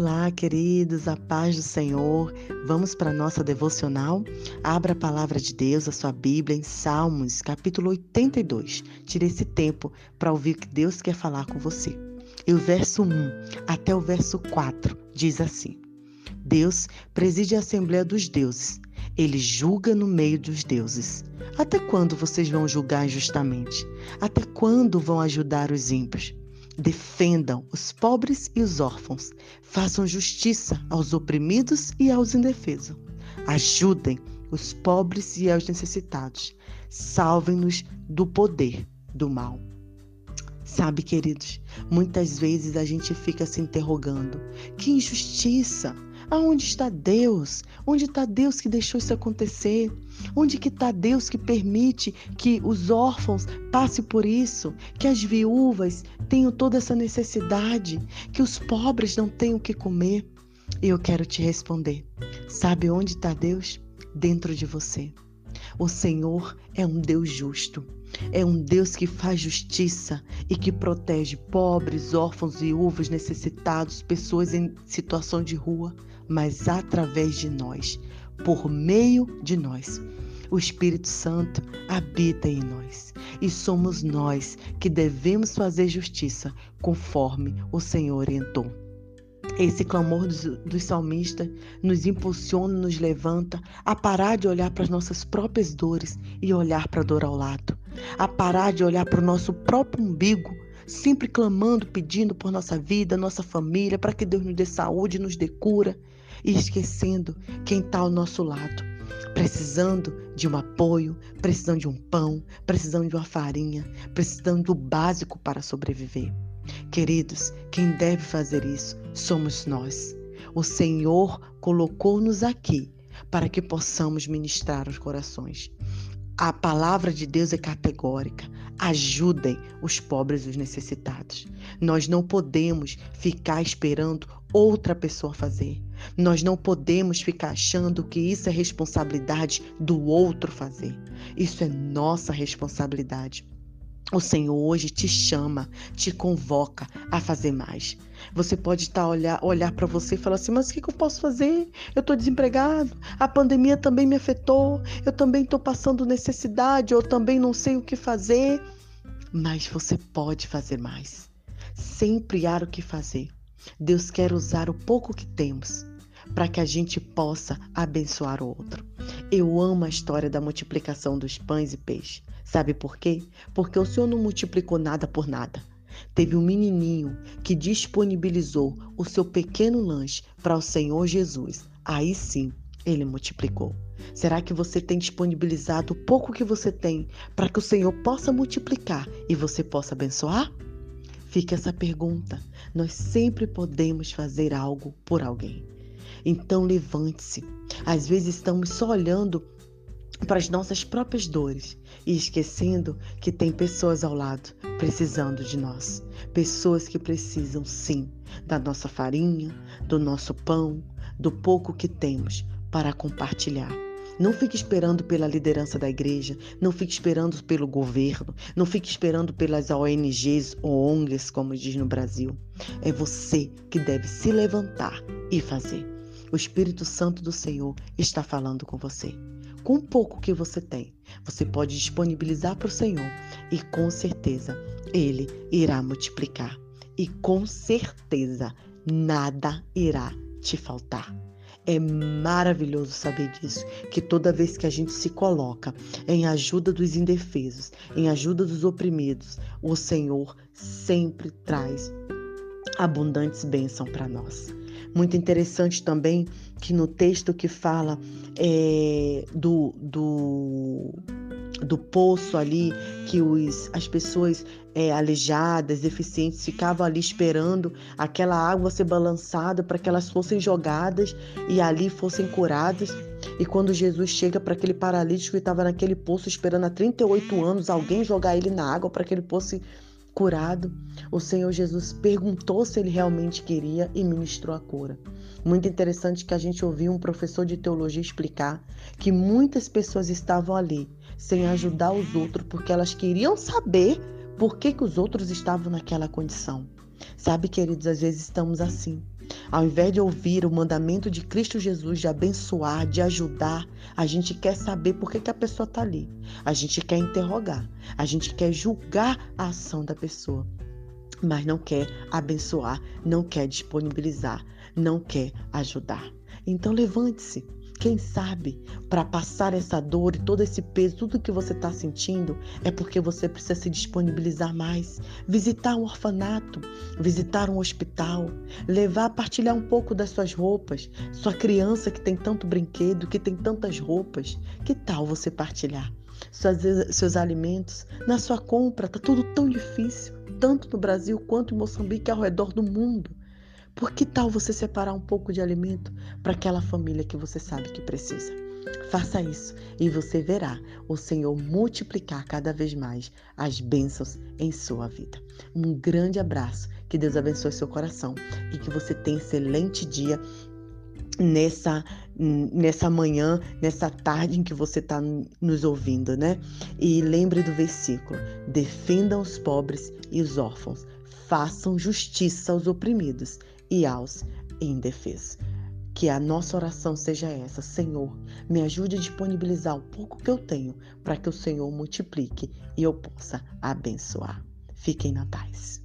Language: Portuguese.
Olá, queridos, a paz do Senhor. Vamos para a nossa devocional? Abra a palavra de Deus, a sua Bíblia, em Salmos, capítulo 82. Tire esse tempo para ouvir o que Deus quer falar com você. E o verso 1 até o verso 4 diz assim: Deus preside a Assembleia dos Deuses. Ele julga no meio dos deuses. Até quando vocês vão julgar injustamente? Até quando vão ajudar os ímpios? Defendam os pobres e os órfãos. Façam justiça aos oprimidos e aos indefesos. Ajudem os pobres e aos necessitados. Salvem-nos do poder do mal. Sabe, queridos, muitas vezes a gente fica se interrogando: que injustiça! Aonde está Deus? Onde está Deus que deixou isso acontecer? Onde que está Deus que permite que os órfãos passem por isso? Que as viúvas tenham toda essa necessidade? Que os pobres não tenham o que comer? E eu quero te responder. Sabe onde está Deus? Dentro de você. O Senhor é um Deus justo. É um Deus que faz justiça e que protege pobres, órfãos, viúvas, necessitados, pessoas em situação de rua mas através de nós, por meio de nós. O Espírito Santo habita em nós e somos nós que devemos fazer justiça conforme o Senhor orientou. Esse clamor dos, dos salmistas nos impulsiona, nos levanta a parar de olhar para as nossas próprias dores e olhar para a dor ao lado, a parar de olhar para o nosso próprio umbigo, sempre clamando, pedindo por nossa vida, nossa família, para que Deus nos dê saúde, nos dê cura e esquecendo quem está ao nosso lado, precisando de um apoio, precisando de um pão, precisando de uma farinha, precisando do básico para sobreviver. Queridos, quem deve fazer isso somos nós. O Senhor colocou-nos aqui para que possamos ministrar os corações. A palavra de Deus é categórica. Ajudem os pobres e os necessitados. Nós não podemos ficar esperando outra pessoa fazer. Nós não podemos ficar achando que isso é responsabilidade do outro fazer. Isso é nossa responsabilidade. O Senhor hoje te chama, te convoca a fazer mais. Você pode estar olhar, olhar para você e falar assim: mas o que, que eu posso fazer? Eu estou desempregado, a pandemia também me afetou, eu também estou passando necessidade, eu também não sei o que fazer. Mas você pode fazer mais. Sempre há o que fazer. Deus quer usar o pouco que temos para que a gente possa abençoar o outro. Eu amo a história da multiplicação dos pães e peixes. Sabe por quê? Porque o Senhor não multiplicou nada por nada. Teve um menininho que disponibilizou o seu pequeno lanche para o Senhor Jesus. Aí sim, ele multiplicou. Será que você tem disponibilizado o pouco que você tem para que o Senhor possa multiplicar e você possa abençoar? Fica essa pergunta. Nós sempre podemos fazer algo por alguém. Então levante-se. Às vezes estamos só olhando para as nossas próprias dores e esquecendo que tem pessoas ao lado precisando de nós. Pessoas que precisam, sim, da nossa farinha, do nosso pão, do pouco que temos para compartilhar. Não fique esperando pela liderança da igreja, não fique esperando pelo governo, não fique esperando pelas ONGs ou ONGs, como diz no Brasil. É você que deve se levantar e fazer. O Espírito Santo do Senhor está falando com você. Com o pouco que você tem, você pode disponibilizar para o Senhor e com certeza Ele irá multiplicar. E com certeza nada irá te faltar. É maravilhoso saber disso, que toda vez que a gente se coloca em ajuda dos indefesos, em ajuda dos oprimidos, o Senhor sempre traz abundantes bênçãos para nós. Muito interessante também que no texto que fala é, do, do do poço ali, que os, as pessoas é, aleijadas, deficientes, ficavam ali esperando aquela água ser balançada para que elas fossem jogadas e ali fossem curadas. E quando Jesus chega para aquele paralítico que estava naquele poço esperando há 38 anos alguém jogar ele na água para que ele fosse curado, o Senhor Jesus perguntou se ele realmente queria e ministrou a cura. Muito interessante que a gente ouviu um professor de teologia explicar que muitas pessoas estavam ali sem ajudar os outros porque elas queriam saber por que, que os outros estavam naquela condição. Sabe, queridos, às vezes estamos assim. Ao invés de ouvir o mandamento de Cristo Jesus de abençoar, de ajudar, a gente quer saber por que, que a pessoa está ali. A gente quer interrogar, a gente quer julgar a ação da pessoa, mas não quer abençoar, não quer disponibilizar, não quer ajudar. Então levante-se, quem sabe, para passar essa dor e todo esse peso, tudo que você está sentindo, é porque você precisa se disponibilizar mais. Visitar um orfanato, visitar um hospital, levar, partilhar um pouco das suas roupas. Sua criança que tem tanto brinquedo, que tem tantas roupas. Que tal você partilhar? Suas, seus alimentos, na sua compra, está tudo tão difícil, tanto no Brasil quanto em Moçambique, ao redor do mundo. Por que tal você separar um pouco de alimento para aquela família que você sabe que precisa? Faça isso e você verá o Senhor multiplicar cada vez mais as bênçãos em sua vida. Um grande abraço, que Deus abençoe seu coração e que você tenha excelente dia nessa nessa manhã, nessa tarde em que você está nos ouvindo, né? E lembre do versículo: defendam os pobres e os órfãos, façam justiça aos oprimidos e aos indefesos. Que a nossa oração seja essa: Senhor, me ajude a disponibilizar o pouco que eu tenho para que o Senhor multiplique e eu possa abençoar. Fiquem na paz.